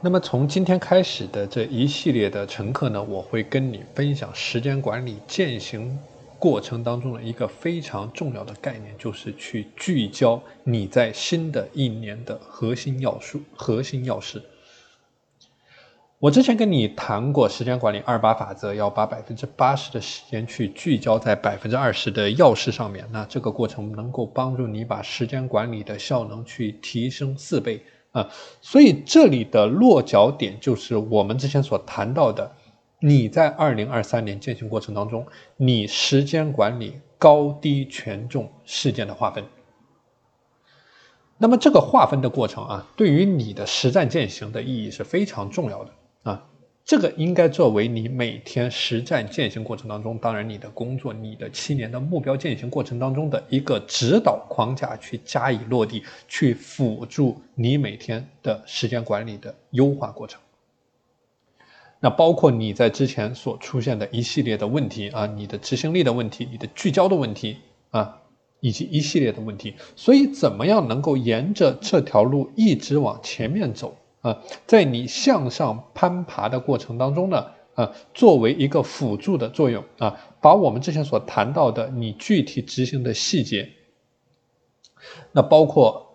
那么从今天开始的这一系列的乘课呢，我会跟你分享时间管理践行过程当中的一个非常重要的概念，就是去聚焦你在新的一年的核心要素、核心要事。我之前跟你谈过时间管理二八法则，要把百分之八十的时间去聚焦在百分之二十的要事上面，那这个过程能够帮助你把时间管理的效能去提升四倍。啊，所以这里的落脚点就是我们之前所谈到的，你在二零二三年践行过程当中，你时间管理高低权重事件的划分。那么这个划分的过程啊，对于你的实战践行的意义是非常重要的啊。这个应该作为你每天实战践行过程当中，当然你的工作、你的七年的目标践行过程当中的一个指导框架去加以落地，去辅助你每天的时间管理的优化过程。那包括你在之前所出现的一系列的问题啊，你的执行力的问题、你的聚焦的问题啊，以及一系列的问题。所以，怎么样能够沿着这条路一直往前面走？啊，在你向上攀爬的过程当中呢，啊，作为一个辅助的作用啊，把我们之前所谈到的你具体执行的细节，那包括。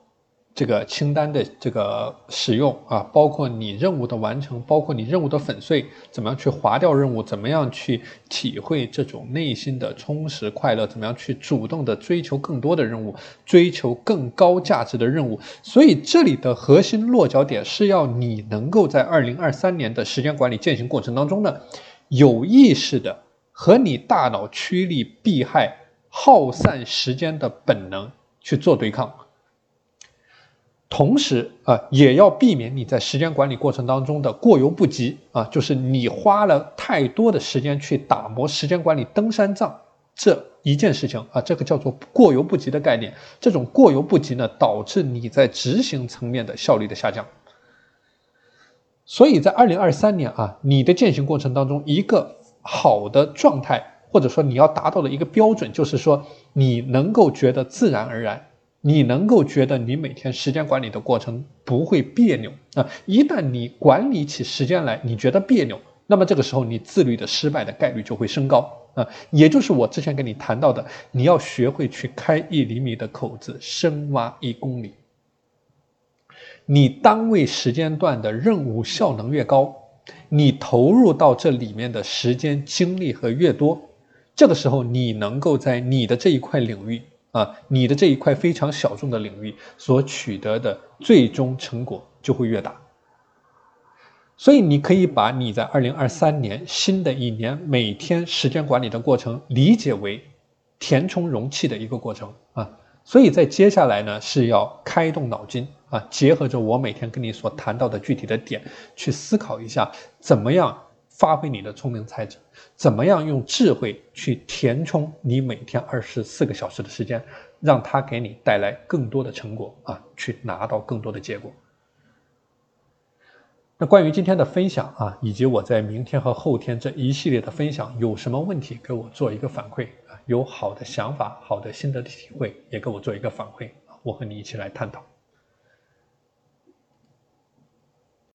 这个清单的这个使用啊，包括你任务的完成，包括你任务的粉碎，怎么样去划掉任务，怎么样去体会这种内心的充实快乐，怎么样去主动的追求更多的任务，追求更高价值的任务。所以这里的核心落脚点是要你能够在二零二三年的时间管理践行过程当中呢，有意识的和你大脑趋利避害、耗散时间的本能去做对抗。同时啊，也要避免你在时间管理过程当中的过犹不及啊，就是你花了太多的时间去打磨时间管理登山杖这一件事情啊，这个叫做过犹不及的概念。这种过犹不及呢，导致你在执行层面的效率的下降。所以在二零二三年啊，你的践行过程当中，一个好的状态，或者说你要达到的一个标准，就是说你能够觉得自然而然。你能够觉得你每天时间管理的过程不会别扭啊？一旦你管理起时间来，你觉得别扭，那么这个时候你自律的失败的概率就会升高啊！也就是我之前跟你谈到的，你要学会去开一厘米的口子，深挖一公里。你单位时间段的任务效能越高，你投入到这里面的时间精力和越多，这个时候你能够在你的这一块领域。啊，你的这一块非常小众的领域所取得的最终成果就会越大。所以，你可以把你在二零二三年新的一年每天时间管理的过程理解为填充容器的一个过程啊。所以在接下来呢，是要开动脑筋啊，结合着我每天跟你所谈到的具体的点去思考一下，怎么样。发挥你的聪明才智，怎么样用智慧去填充你每天二十四个小时的时间，让它给你带来更多的成果啊，去拿到更多的结果。那关于今天的分享啊，以及我在明天和后天这一系列的分享，有什么问题给我做一个反馈啊？有好的想法、好的心得体会，也给我做一个反馈啊，我和你一起来探讨。